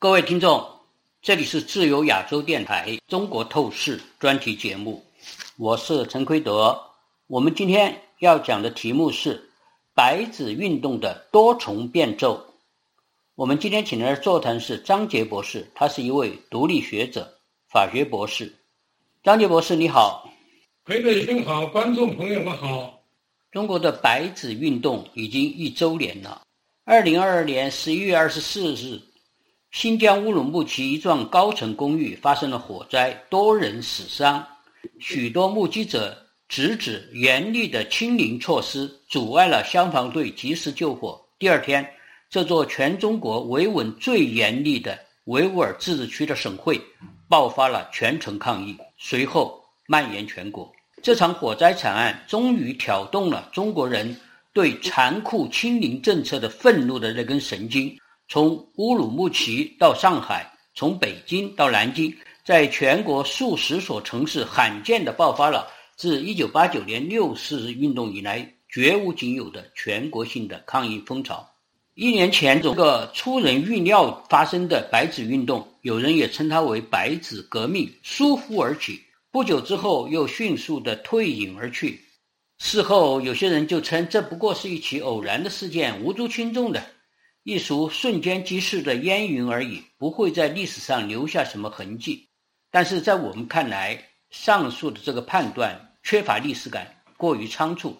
各位听众，这里是自由亚洲电台《中国透视》专题节目，我是陈奎德。我们今天要讲的题目是白纸运动的多重变奏。我们今天请来的座谈是张杰博士，他是一位独立学者、法学博士。张杰博士，你好。裴德兄好，观众朋友们好。中国的白纸运动已经一周年了。二零二二年十一月二十四日。新疆乌鲁木齐一幢高层公寓发生了火灾，多人死伤。许多目击者直指严厉的清零措施阻碍了消防队及时救火。第二天，这座全中国维稳最严厉的维吾尔自治区的省会爆发了全城抗议，随后蔓延全国。这场火灾惨案终于挑动了中国人对残酷清零政策的愤怒的那根神经。从乌鲁木齐到上海，从北京到南京，在全国数十所城市罕见地爆发了自1989年六四运动以来绝无仅有的全国性的抗议风潮。一年前，这个出人预料发生的白纸运动，有人也称它为“白纸革命”，疏忽而起，不久之后又迅速地退隐而去。事后，有些人就称这不过是一起偶然的事件，无足轻重的。一俗瞬间即逝的烟云而已，不会在历史上留下什么痕迹。但是在我们看来，上述的这个判断缺乏历史感，过于仓促。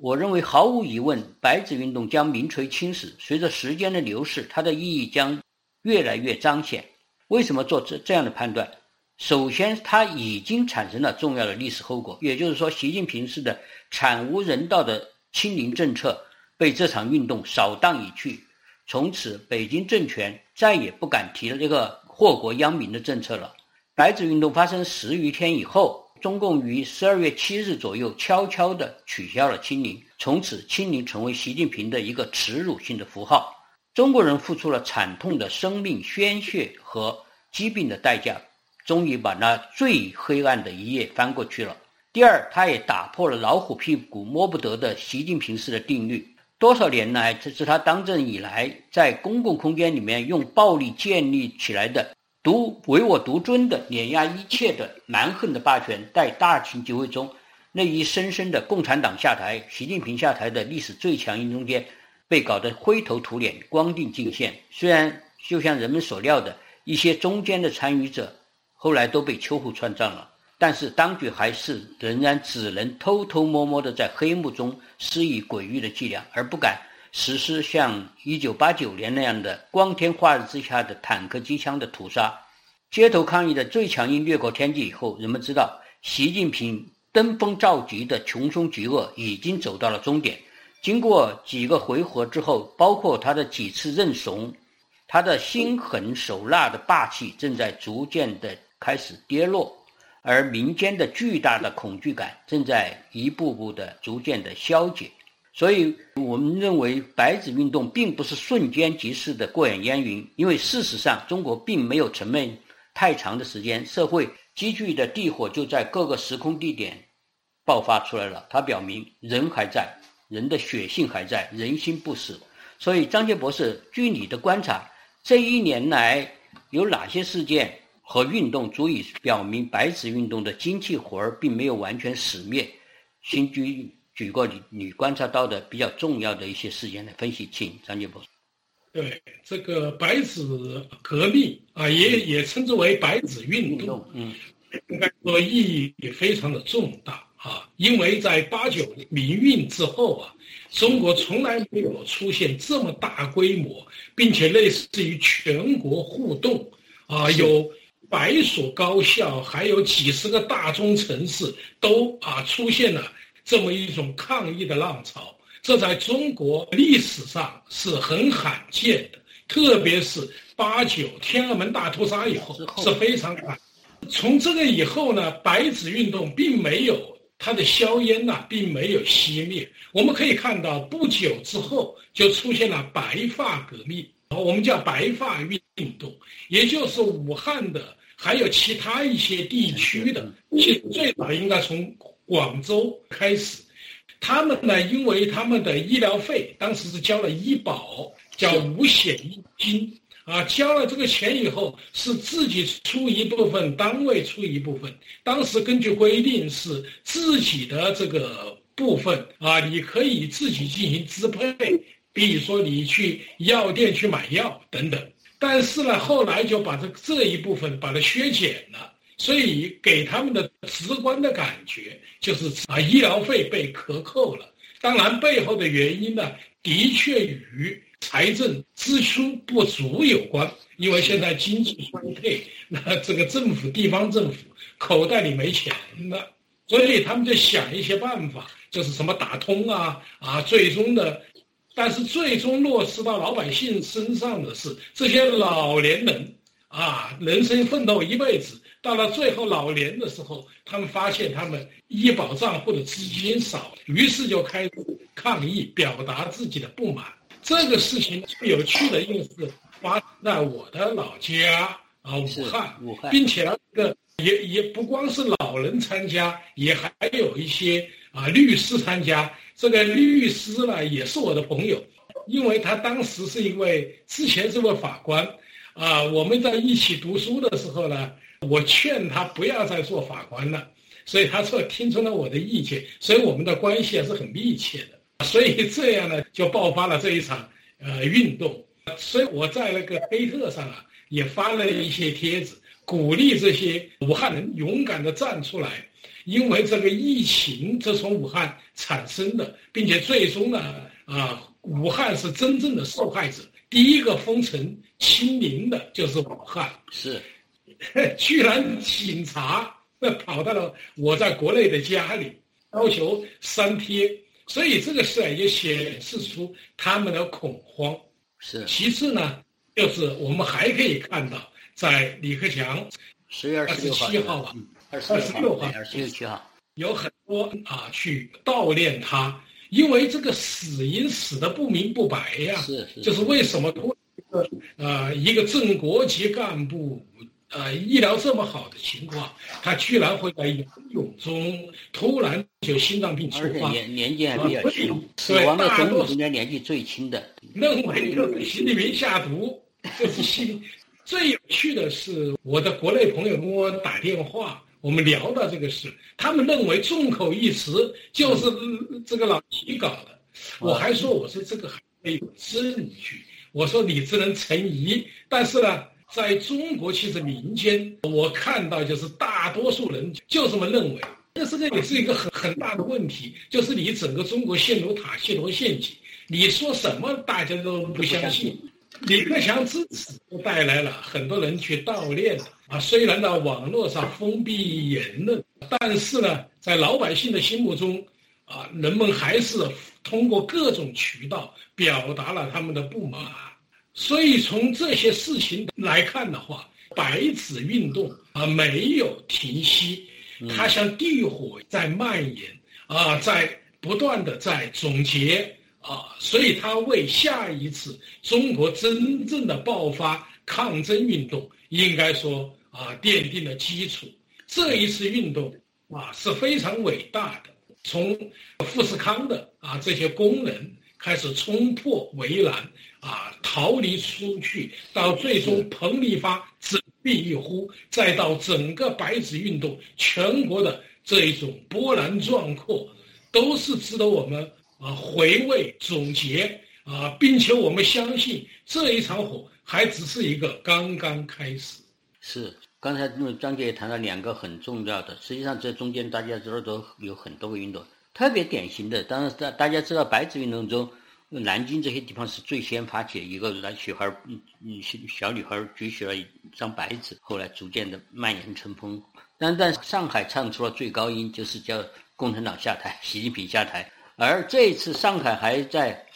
我认为毫无疑问，白纸运动将名垂青史。随着时间的流逝，它的意义将越来越彰显。为什么做这这样的判断？首先，它已经产生了重要的历史后果，也就是说，习近平式的惨无人道的清零政策。被这场运动扫荡已去，从此北京政权再也不敢提这个祸国殃民的政策了。白纸运动发生十余天以后，中共于十二月七日左右悄悄地取消了清零，从此清零成为习近平的一个耻辱性的符号。中国人付出了惨痛的生命鲜血和疾病的代价，终于把那最黑暗的一页翻过去了。第二，他也打破了老虎屁股摸不得的习近平式的定律。多少年来，这是他当政以来在公共空间里面用暴力建立起来的独唯我独尊的碾压一切的蛮横的霸权，在大清集会中那一深深的共产党下台、习近平下台的历史最强音中间，被搞得灰头土脸、光腚尽现。虽然就像人们所料的，一些中间的参与者后来都被秋后算账了。但是当局还是仍然只能偷偷摸摸的在黑幕中施以诡异的伎俩，而不敢实施像1989年那样的光天化日之下的坦克机枪的屠杀。街头抗议的最强音掠过天际以后，人们知道习近平登峰造极的穷凶极恶已经走到了终点。经过几个回合之后，包括他的几次认怂，他的心狠手辣的霸气正在逐渐的开始跌落。而民间的巨大的恐惧感正在一步步的逐渐的消解，所以我们认为白纸运动并不是瞬间即逝的过眼烟云，因为事实上中国并没有沉闷太长的时间，社会积聚的地火就在各个时空地点爆发出来了。它表明人还在，人的血性还在，人心不死。所以张杰博士，据你的观察，这一年来有哪些事件？和运动足以表明白纸运动的精气活儿并没有完全死灭。请举举过你你观察到的比较重要的一些事件来分析，请张杰博士。对这个白纸革命啊，也也称之为白纸运动，嗯，应该说意义也非常的重大啊，因为在八九民运之后啊，中国从来没有出现这么大规模，并且类似于全国互动啊，有。百所高校，还有几十个大中城市，都啊出现了这么一种抗议的浪潮，这在中国历史上是很罕见的，特别是八九天安门大屠杀以后是非常罕。从这个以后呢，白纸运动并没有它的硝烟呐，并没有熄灭。我们可以看到，不久之后就出现了白发革命。我们叫白发运动，也就是武汉的，还有其他一些地区的，其实最早应该从广州开始。他们呢，因为他们的医疗费当时是交了医保，叫五险一金啊，交了这个钱以后是自己出一部分，单位出一部分。当时根据规定是自己的这个部分啊，你可以自己进行支配，比如说你去药店去买药等等。但是呢，后来就把这这一部分把它削减了，所以给他们的直观的感觉就是啊，医疗费被克扣了。当然背后的原因呢，的确与。财政支出不足有关，因为现在经济衰退，那这个政府、地方政府口袋里没钱了，所以他们就想一些办法，就是什么打通啊啊，最终的，但是最终落实到老百姓身上的是这些老年人啊，人生奋斗一辈子，到了最后老年的时候，他们发现他们医保账户的资金少，于是就开始抗议，表达自己的不满。这个事情最有趣的，因为是发生在我的老家啊，武汉，武汉，并且这个也也不光是老人参加，也还有一些啊律师参加。这个律师呢，也是我的朋友，因为他当时是一位之前是位法官啊，我们在一起读书的时候呢，我劝他不要再做法官了，所以他说听从了我的意见，所以我们的关系还是很密切的。所以这样呢，就爆发了这一场呃运动。所以我在那个推特上啊，也发了一些帖子，鼓励这些武汉人勇敢的站出来，因为这个疫情这从武汉产生的，并且最终呢，啊，武汉是真正的受害者。第一个封城清零的就是武汉，是，居然警察那跑到了我在国内的家里，要求删贴。所以这个事啊，也显示出他们的恐慌。是。其次呢，就是我们还可以看到，在李克强十月二十七号啊，二十六号，二十六七号，有很多啊去悼念他，因为这个死因死的不明不白呀。是是。就是为什么一个呃一个正国级干部。呃，医疗这么好的情况，他居然会在游泳中突然就心脏病突发，年年纪还比较轻，死亡的中国中间年纪最轻的，认为你是习近平下毒，这是心。最有趣的是，我的国内朋友跟我打电话，我们聊到这个事，他们认为众口一词就是这个老习搞的。我还说，我说这个还没有证据，我说你只能存疑，但是呢。在中国，其实民间我看到就是大多数人就这么认为，这是这也是一个很很大的问题，就是你整个中国陷入塔西佗陷阱，你说什么大家都不相信。李克强之死带来了很多人去悼念啊，虽然呢网络上封闭言论，但是呢，在老百姓的心目中啊，人们还是通过各种渠道表达了他们的不满。所以从这些事情来看的话，白纸运动啊没有停息，它像地火在蔓延啊，在不断的在总结啊，所以他为下一次中国真正的爆发抗争运动，应该说啊奠定了基础。这一次运动啊是非常伟大的，从富士康的啊这些工人开始冲破围栏。啊，逃离出去，到最终彭丽发振臂一呼，再到整个白纸运动，全国的这一种波澜壮阔，都是值得我们啊回味总结啊，并且我们相信这一场火还只是一个刚刚开始。是，刚才张姐也谈了两个很重要的，实际上这中间大家知道都有很多个运动，特别典型的，当然大大家知道白纸运动中。南京这些地方是最先发起，一个男小孩，嗯嗯，小女孩举起了一张白纸，后来逐渐的蔓延成风。但但上海唱出了最高音，就是叫共产党下台，习近平下台。而这一次上海还在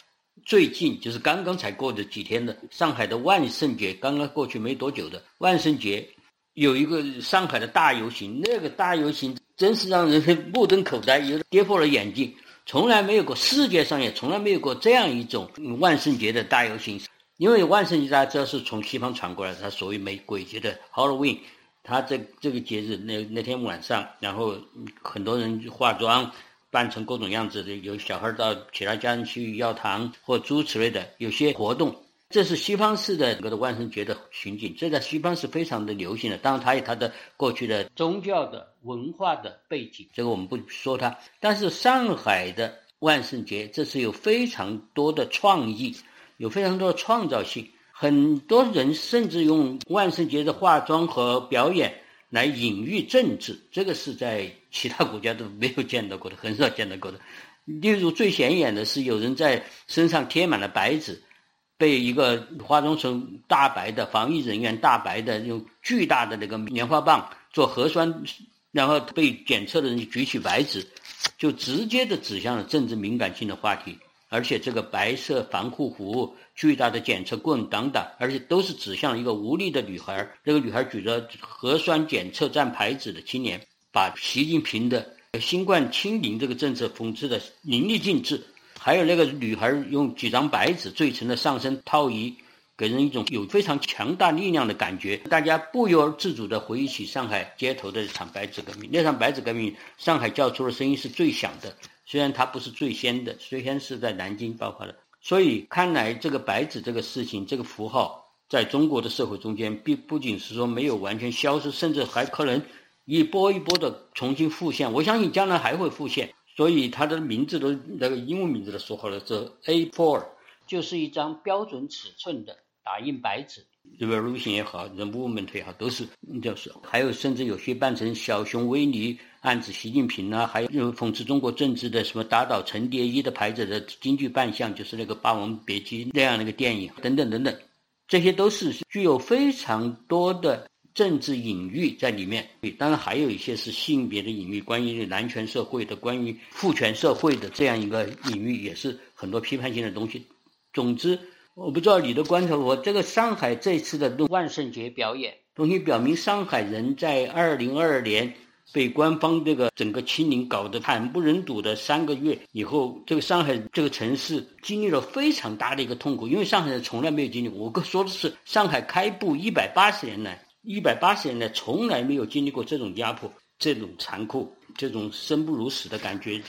最近，就是刚刚才过的几天的上海的万圣节，刚刚过去没多久的万圣节，有一个上海的大游行，那个大游行真是让人目瞪口呆，有点跌破了眼镜。从来没有过，世界上也从来没有过这样一种万圣节的大游行。因为万圣节大家知道是从西方传过来，它所谓美鬼节的 Halloween，它这这个节日那那天晚上，然后很多人化妆扮成各种样子的，有小孩到其他家人去要糖或诸此类的，有些活动这是西方式的整个的万圣节的情景，这在西方是非常的流行的。当然，它有它的过去的宗教的文化的背景，这个我们不说它。但是上海的万圣节，这是有非常多的创意，有非常多的创造性。很多人甚至用万圣节的化妆和表演来隐喻政治，这个是在其他国家都没有见到过的，很少见到过的。例如最显眼的是，有人在身上贴满了白纸，被一个化妆成大白的防疫人员大白的用巨大的那个棉花棒做核酸，然后被检测的人举起白纸，就直接的指向了政治敏感性的话题。而且这个白色防护服、巨大的检测棍等等，而且都是指向一个无力的女孩。这个女孩举着核酸检测站牌子的青年，把习近平的新冠清零这个政策讽刺的淋漓尽致。还有那个女孩用几张白纸缀成了上身套衣，给人一种有非常强大力量的感觉。大家不由而自主地回忆起上海街头的一场白纸革命。那场白纸革命，上海叫出的声音是最响的。虽然它不是最先的，最先是在南京爆发的，所以看来这个白纸这个事情，这个符号在中国的社会中间，并不仅是说没有完全消失，甚至还可能一波一波的重新复现。我相信将来还会复现。所以它的名字都那个英文名字都说好了，这 A4 就是一张标准尺寸的打印白纸。Revolution 也好，Movement 也好，都是就是还有甚至有些扮成小熊维尼。暗指习近平啊，还有讽刺中国政治的什么打倒陈蝶衣的牌子的京剧扮相，就是那个《霸王别姬》那样的一个电影等等等等，这些都是具有非常多的政治隐喻在里面。当然还有一些是性别的隐喻，关于男权社会的、关于父权社会的这样一个隐喻，也是很多批判性的东西。总之，我不知道你的观察，我这个上海这次的万圣节表演，东西表明上海人在二零二二年。被官方这个整个清零搞得惨不忍睹的三个月以后，这个上海这个城市经历了非常大的一个痛苦，因为上海人从来没有经历。我哥说的是，上海开埠一百八十年来，一百八十年来从来没有经历过这种压迫、这种残酷、这种生不如死的感觉。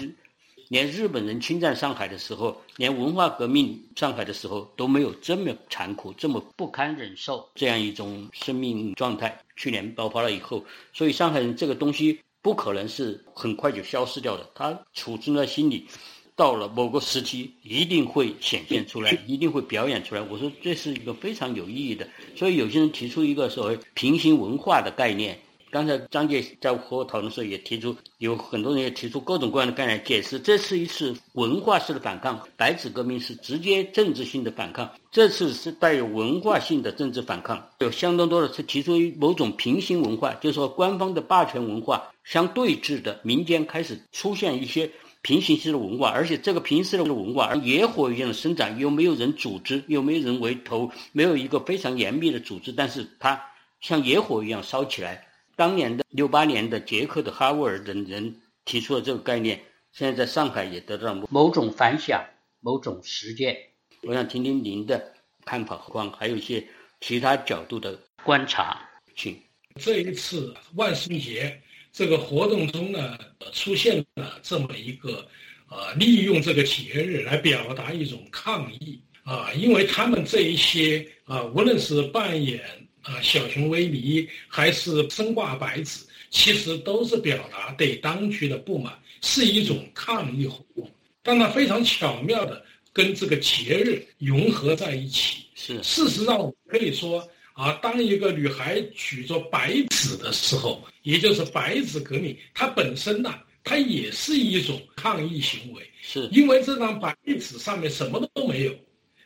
连日本人侵占上海的时候，连文化革命上海的时候都没有这么残酷、这么不堪忍受这样一种生命状态。去年爆发了以后，所以上海人这个东西不可能是很快就消失掉的，它储存在心里，到了某个时期一定会显现出来，一定会表演出来。我说这是一个非常有意义的，所以有些人提出一个所谓平行文化的概念。刚才张杰在和我讨论的时候也提出，有很多人也提出各种各样的概念解释，这是一次文化式的反抗。白纸革命是直接政治性的反抗，这次是带有文化性的政治反抗，有相当多的是提出某种平行文化，就是说官方的霸权文化相对峙的，民间开始出现一些平行式的文化，而且这个平行式的文化野火一样的生长，又没有人组织，又没有人为头，没有一个非常严密的组织，但是它像野火一样烧起来。当年的六八年的捷克的哈沃尔等人提出了这个概念，现在在上海也得到了某种反响、某种实践。我想听听您的看法和还有一些其他角度的观察，请。这一次万圣节这个活动中呢，出现了这么一个，呃，利用这个节日来表达一种抗议啊，因为他们这一些啊，无论是扮演。啊，小熊维尼还是身挂白纸，其实都是表达对当局的不满，是一种抗议活动。但它非常巧妙的跟这个节日融合在一起。是，事实上我可以说啊，当一个女孩举着白纸的时候，也就是白纸革命，它本身呢，它也是一种抗议行为。是，因为这张白纸上面什么都没有。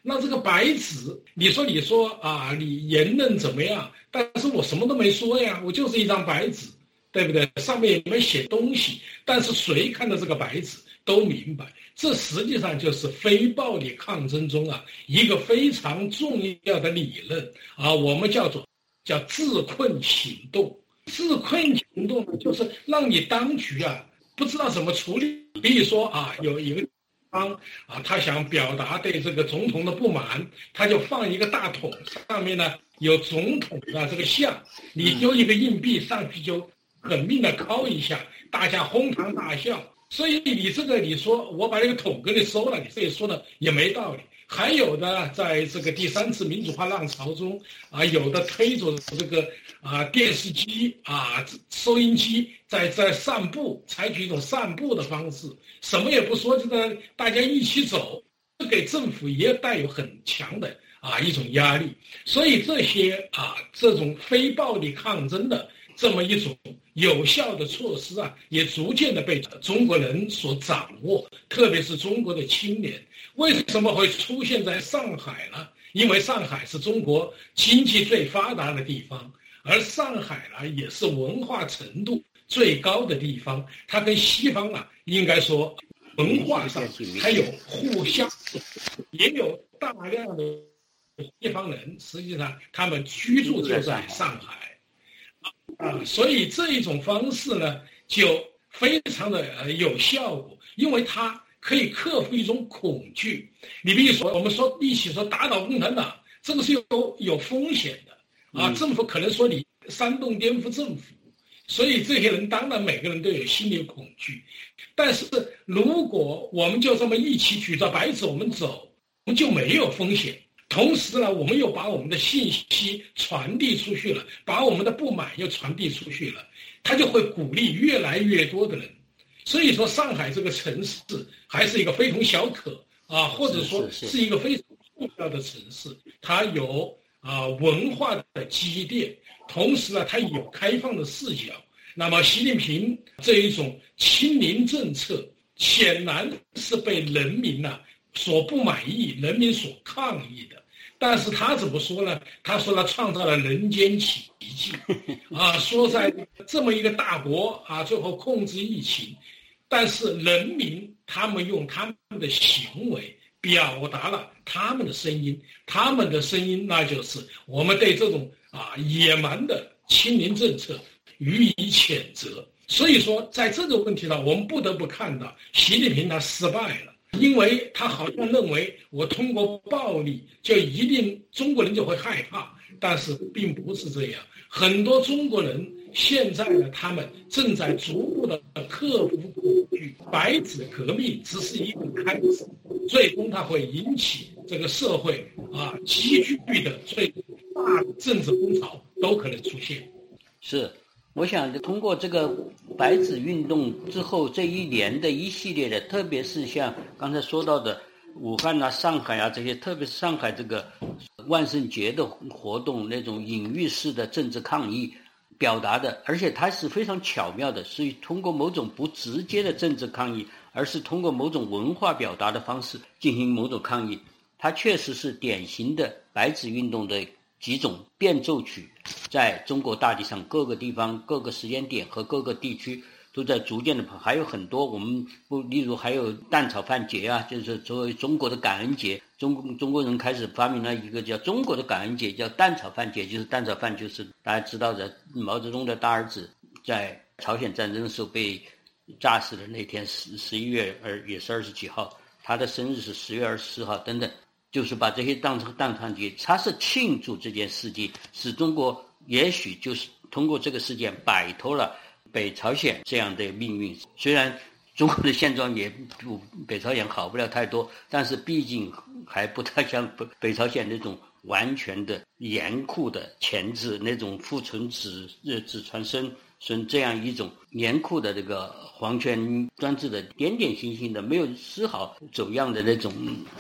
那这个白纸，你说你说啊，你言论怎么样？但是我什么都没说呀，我就是一张白纸，对不对？上面也没写东西，但是谁看到这个白纸都明白，这实际上就是非暴力抗争中啊一个非常重要的理论啊，我们叫做叫自困行动。自困行动呢就是让你当局啊不知道怎么处理。比如说啊，有一个。方啊，他想表达对这个总统的不满，他就放一个大桶，上面呢有总统的这个像，你丢一个硬币上去就狠命的敲一下，大家哄堂大笑。所以你这个你说我把这个桶给你收了，你这说的也没道理。还有的在这个第三次民主化浪潮中啊，有的推着这个啊电视机啊收音机在在散步，采取一种散步的方式，什么也不说，就在大家一起走，给政府也带有很强的啊一种压力。所以这些啊这种非暴力抗争的这么一种有效的措施啊，也逐渐的被中国人所掌握，特别是中国的青年。为什么会出现在上海呢？因为上海是中国经济最发达的地方，而上海呢也是文化程度最高的地方。它跟西方啊，应该说文化上还有互相，也有大量的西方人，实际上他们居住就在上海，啊，所以这一种方式呢，就非常的有效果，因为它。可以克服一种恐惧。你比如说，我们说一起说打倒共产党，这个是有有风险的啊。政府可能说你煽动颠覆政府，所以这些人当然每个人都有心理恐惧。但是如果我们就这么一起举着白纸我们走，我们就没有风险。同时呢，我们又把我们的信息传递出去了，把我们的不满又传递出去了，他就会鼓励越来越多的人。所以说，上海这个城市还是一个非同小可啊，或者说是一个非常重要的城市。它有啊文化的积淀，同时呢，它有开放的视角。那么，习近平这一种亲民政策，显然是被人民呐所不满意，人民所抗议的。但是他怎么说呢？他说他创造了人间奇迹，啊，说在这么一个大国啊，最后控制疫情。但是人民他们用他们的行为表达了他们的声音，他们的声音那就是我们对这种啊野蛮的清零政策予以谴责。所以说，在这个问题上，我们不得不看到习近平他失败了，因为他好像认为我通过暴力就一定中国人就会害怕，但是并不是这样，很多中国人。现在呢，他们正在逐步的克服恐惧。白纸革命只是一个开始，最终它会引起这个社会啊急剧的最大的政治风潮都可能出现。是，我想通过这个白纸运动之后这一年的一系列的，特别是像刚才说到的武汉啊、上海啊这些，特别是上海这个万圣节的活动，那种隐喻式的政治抗议。表达的，而且它是非常巧妙的，是通过某种不直接的政治抗议，而是通过某种文化表达的方式进行某种抗议。它确实是典型的白纸运动的几种变奏曲，在中国大地上各个地方、各个时间点和各个地区。都在逐渐的，还有很多我们不，例如还有蛋炒饭节啊，就是作为中国的感恩节，中中国人开始发明了一个叫中国的感恩节，叫蛋炒饭节，就是蛋炒饭，就是大家知道的毛泽东的大儿子在朝鲜战争的时候被炸死的那天十十一月二也是二十几号，他的生日是十月二十四号等等，就是把这些当成蛋炒节，他是庆祝这件事情，使中国也许就是通过这个事件摆脱了。北朝鲜这样的命运，虽然中国的现状也不北朝鲜好不了太多，但是毕竟还不太像北北朝鲜那种完全的严酷的钳制，那种父传子子传孙孙这样一种严酷的这个皇权专制的点点星星的没有丝毫走样的那种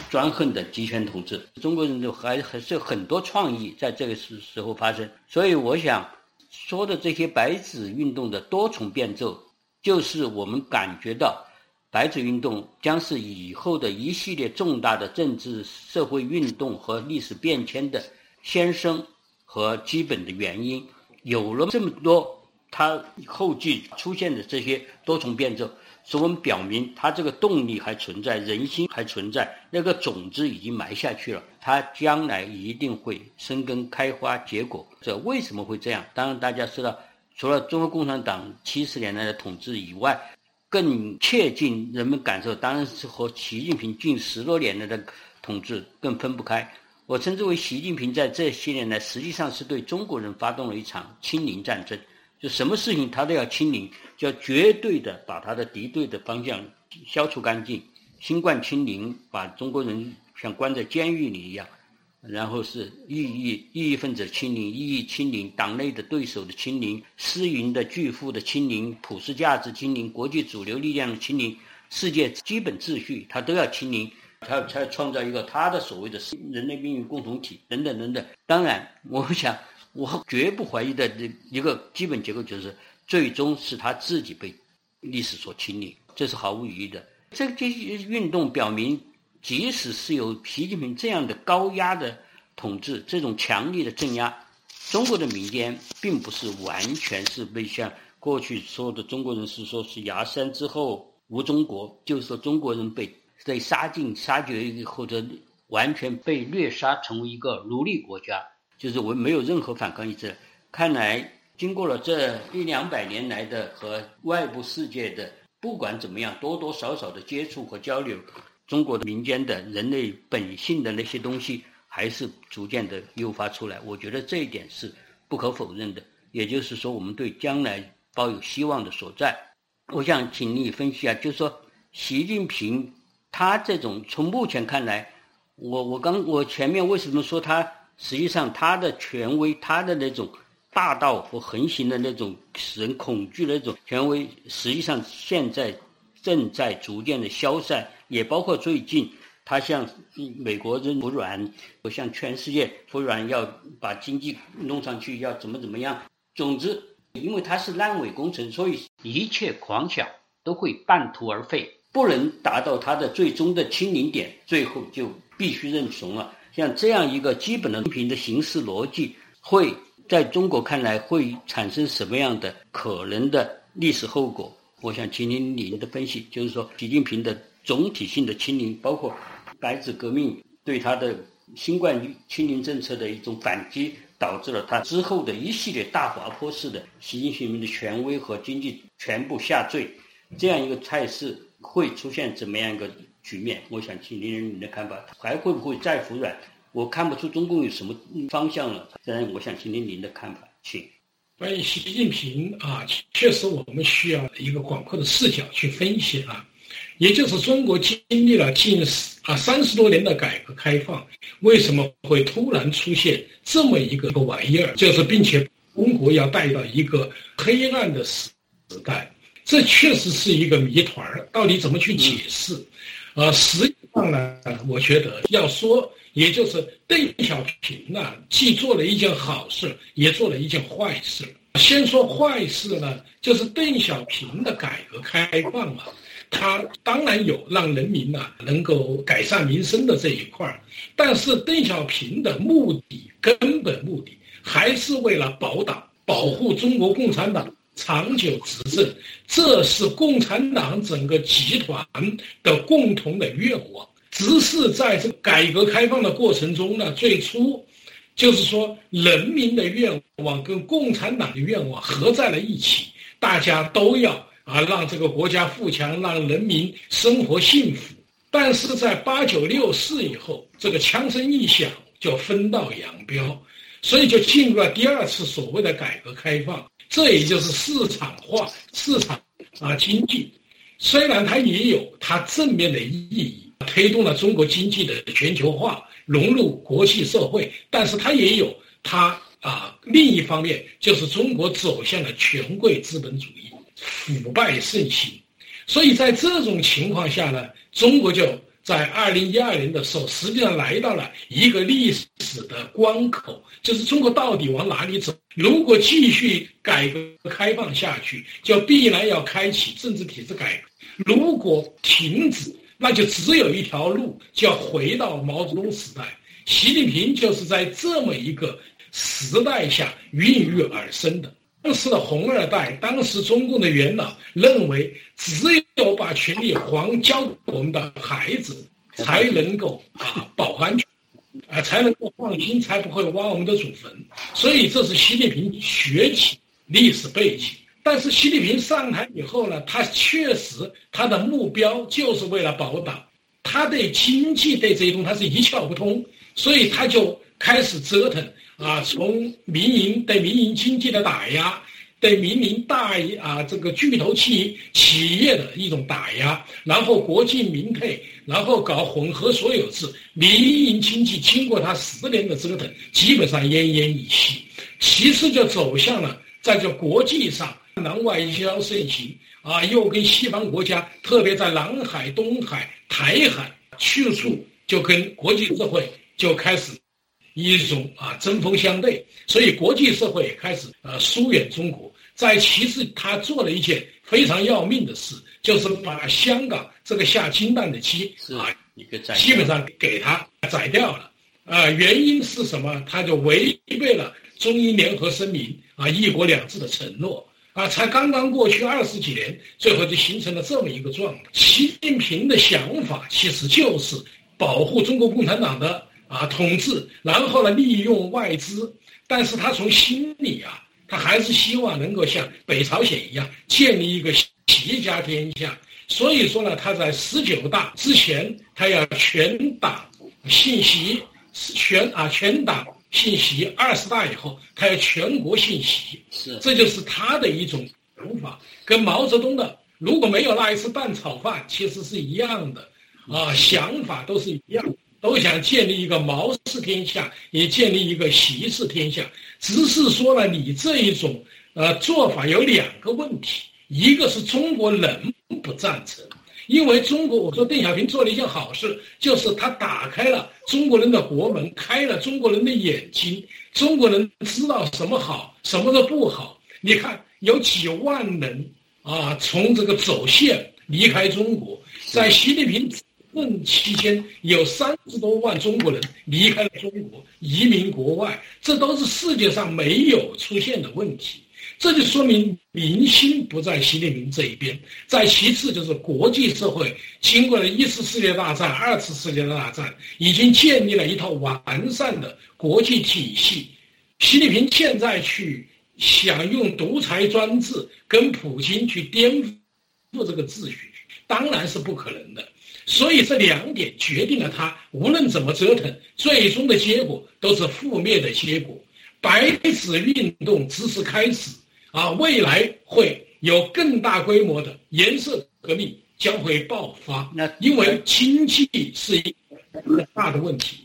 专横的集权统治。中国人就还还是很多创意在这个时时候发生，所以我想。说的这些白纸运动的多重变奏，就是我们感觉到，白纸运动将是以后的一系列重大的政治社会运动和历史变迁的先声和基本的原因。有了这么多，它后继出现的这些多重变奏。使我们表明，它这个动力还存在，人心还存在，那个种子已经埋下去了，它将来一定会生根、开花、结果。这为什么会这样？当然，大家知道，除了中国共产党七十年代的统治以外，更切近人们感受，当然是和习近平近十多年来的统治更分不开。我称之为，习近平在这些年来，实际上是对中国人发动了一场清零战争。就什么事情他都要清零，就要绝对的把他的敌对的方向消除干净。新冠清零，把中国人像关在监狱里一样。然后是异议异议分子清零，异议清零，党内的对手的清零，私营的巨富的清零，普世价值清零，国际主流力量的清零，世界基本秩序他都要清零，他才创造一个他的所谓的人类命运共同体等等等等。当然，我想我绝不怀疑的这一个基本结构就是，最终是他自己被历史所清理，这是毫无疑义的。这个运动表明。即使是有习近平这样的高压的统治，这种强力的镇压，中国的民间并不是完全是被像过去说的中国人是说是崖山之后无中国，就是说中国人被被杀尽杀绝或者完全被虐杀成为一个奴隶国家，就是我没有任何反抗意志。看来经过了这一两百年来的和外部世界的不管怎么样多多少少的接触和交流。中国的民间的人类本性的那些东西，还是逐渐的诱发出来。我觉得这一点是不可否认的。也就是说，我们对将来抱有希望的所在。我想请你分析一下，就是说，习近平他这种从目前看来，我我刚我前面为什么说他实际上他的权威，他的那种霸道和横行的那种使人恐惧的那种权威，实际上现在正在逐渐的消散。也包括最近，他向美国人服软，我向全世界服软，要把经济弄上去，要怎么怎么样。总之，因为他是烂尾工程，所以一切狂想都会半途而废，不能达到他的最终的清零点，最后就必须认怂了。像这样一个基本的公平的形式逻辑，会在中国看来会产生什么样的可能的历史后果？我想听听你的分析，就是说，习近平的。总体性的清零，包括白纸革命对他的新冠清零政策的一种反击，导致了他之后的一系列大滑坡式的习近平的权威和经济全部下坠，这样一个态势会出现怎么样一个局面？我想听听你的看法，还会不会再服软？我看不出中共有什么方向了。当然，我想听听您的看法，请。关于习近平啊，确实我们需要一个广阔的视角去分析啊。也就是中国经历了近啊三十多年的改革开放，为什么会突然出现这么一个个玩意儿？就是并且中国要带到一个黑暗的时时代，这确实是一个谜团儿。到底怎么去解释？呃，实际上呢，我觉得要说，也就是邓小平呢，既做了一件好事，也做了一件坏事。先说坏事呢，就是邓小平的改革开放啊。他当然有让人民呐能够改善民生的这一块儿，但是邓小平的目的根本目的还是为了保党、保护中国共产党长久执政，这是共产党整个集团的共同的愿望。只是在这改革开放的过程中呢，最初就是说人民的愿望跟共产党的愿望合在了一起，大家都要。啊，让这个国家富强，让人民生活幸福。但是在八九六四以后，这个枪声一响，就分道扬镳，所以就进入了第二次所谓的改革开放，这也就是市场化、市场啊经济。虽然它也有它正面的意义，推动了中国经济的全球化、融入国际社会，但是它也有它啊另一方面，就是中国走向了权贵资本主义。腐败盛行，所以在这种情况下呢，中国就在二零一二年的时候，实际上来到了一个历史的关口，就是中国到底往哪里走？如果继续改革开放下去，就必然要开启政治体制改革；如果停止，那就只有一条路，就要回到毛泽东时代。习近平就是在这么一个时代下孕育而生的。当时的红二代，当时中共的元老认为，只有把权力还交给我们的孩子，才能够啊保安全，啊才能够放心，才不会挖我们的祖坟。所以这是习近平学起历史背景。但是习近平上台以后呢，他确实他的目标就是为了保党，他对经济对这一东西他是一窍不通，所以他就开始折腾。啊，从民营对民营经济的打压，对民营大啊这个巨头企企业的一种打压，然后国进民退，然后搞混合所有制，民营经济经过他十年的折腾，基本上奄奄一息。其次就走向了在这国际上南外销盛行啊，又跟西方国家，特别在南海、东海、台海去处，就跟国际社会就开始。一种啊针锋相对，所以国际社会开始呃疏远中国。在其次，他做了一件非常要命的事，就是把香港这个下金蛋的鸡啊，基本上给他宰掉了。啊，原因是什么？他就违背了中英联合声明啊，一国两制的承诺啊。才刚刚过去二十几年，最后就形成了这么一个状态。习近平的想法其实就是保护中国共产党的。啊，统治，然后呢，利用外资，但是他从心里啊，他还是希望能够像北朝鲜一样建立一个齐家天下。所以说呢，他在十九大之前，他要全党信息，全啊全党信息；二十大以后，他要全国信息。是，这就是他的一种想法，跟毛泽东的如果没有那一次蛋炒饭，其实是一样的啊，想法都是一样。都想建立一个毛氏天下，也建立一个习氏天下，只是说了你这一种呃做法有两个问题，一个是中国人不赞成，因为中国我说邓小平做了一件好事，就是他打开了中国人的国门，开了中国人的眼睛，中国人知道什么好，什么都不好。你看有几万人啊从这个走线离开中国，在习近平。任期间有三十多万中国人离开了中国，移民国外，这都是世界上没有出现的问题。这就说明民心不在习近平这一边。再其次就是国际社会经过了一次世界大战、二次世界大战，已经建立了一套完善的国际体系。习近平现在去想用独裁专制跟普京去颠覆这个秩序，当然是不可能的。所以这两点决定了他无论怎么折腾，最终的结果都是覆灭的结果。白纸运动只是开始啊，未来会有更大规模的颜色革命将会爆发。那因为经济是一个大的问题。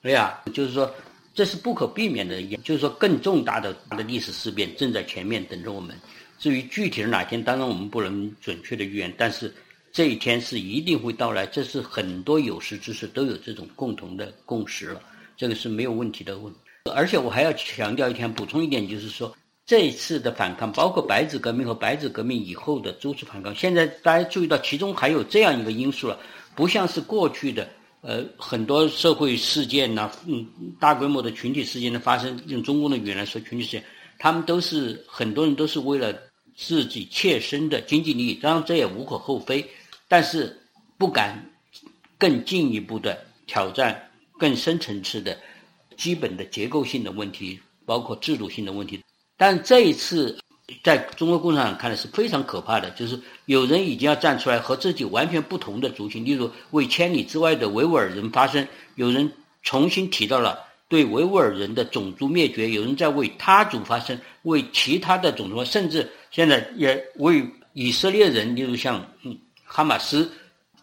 对呀，就是说这是不可避免的，也就是说更重大的的历史事变正在前面等着我们。至于具体是哪天，当然我们不能准确的预言，但是。这一天是一定会到来，这是很多有识之士都有这种共同的共识了，这个是没有问题的问。而且我还要强调一点，补充一点，就是说这一次的反抗，包括白纸革命和白纸革命以后的诸次反抗，现在大家注意到其中还有这样一个因素了，不像是过去的呃很多社会事件呐，嗯，大规模的群体事件的发生，用中共的语言来说，群体事件，他们都是很多人都是为了自己切身的经济利益，当然这也无可厚非。但是不敢更进一步的挑战更深层次的基本的结构性的问题，包括制度性的问题。但这一次，在中国共产党看来是非常可怕的，就是有人已经要站出来和自己完全不同的族群，例如为千里之外的维吾尔人发声，有人重新提到了对维吾尔人的种族灭绝，有人在为他族发声，为其他的种族，甚至现在也为以色列人，例如像。哈马斯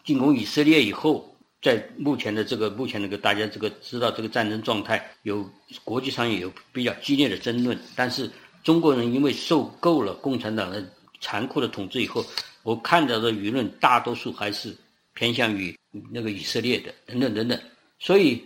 进攻以色列以后，在目前的这个目前那个大家这个知道这个战争状态，有国际上也有比较激烈的争论。但是中国人因为受够了共产党的残酷的统治以后，我看到的舆论大多数还是偏向于那个以色列的等等等等。所以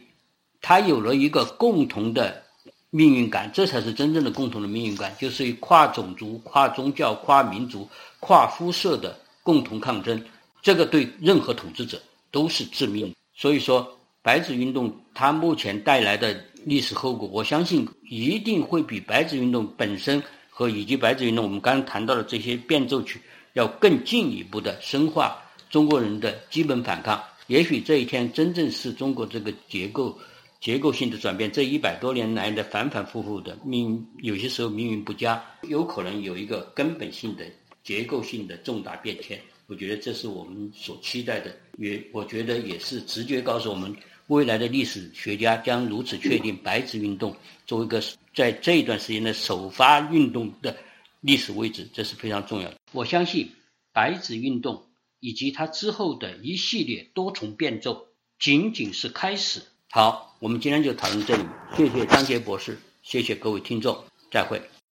他有了一个共同的命运感，这才是真正的共同的命运感，就是跨种族、跨宗教、跨民族、跨肤色的。共同抗争，这个对任何统治者都是致命。所以说，白纸运动它目前带来的历史后果，我相信一定会比白纸运动本身和以及白纸运动我们刚刚谈到的这些变奏曲要更进一步的深化中国人的基本反抗。也许这一天真正是中国这个结构结构性的转变，这一百多年来的反反复复的命，有些时候命运不佳，有可能有一个根本性的。结构性的重大变迁，我觉得这是我们所期待的，也，我觉得也是直觉告诉我们，未来的历史学家将如此确定白纸运动作为一个在这一段时间的首发运动的历史位置，这是非常重要的。我相信白纸运动以及它之后的一系列多重变奏仅仅是开始。好，我们今天就讨论这里，谢谢张杰博士，谢谢各位听众，再会。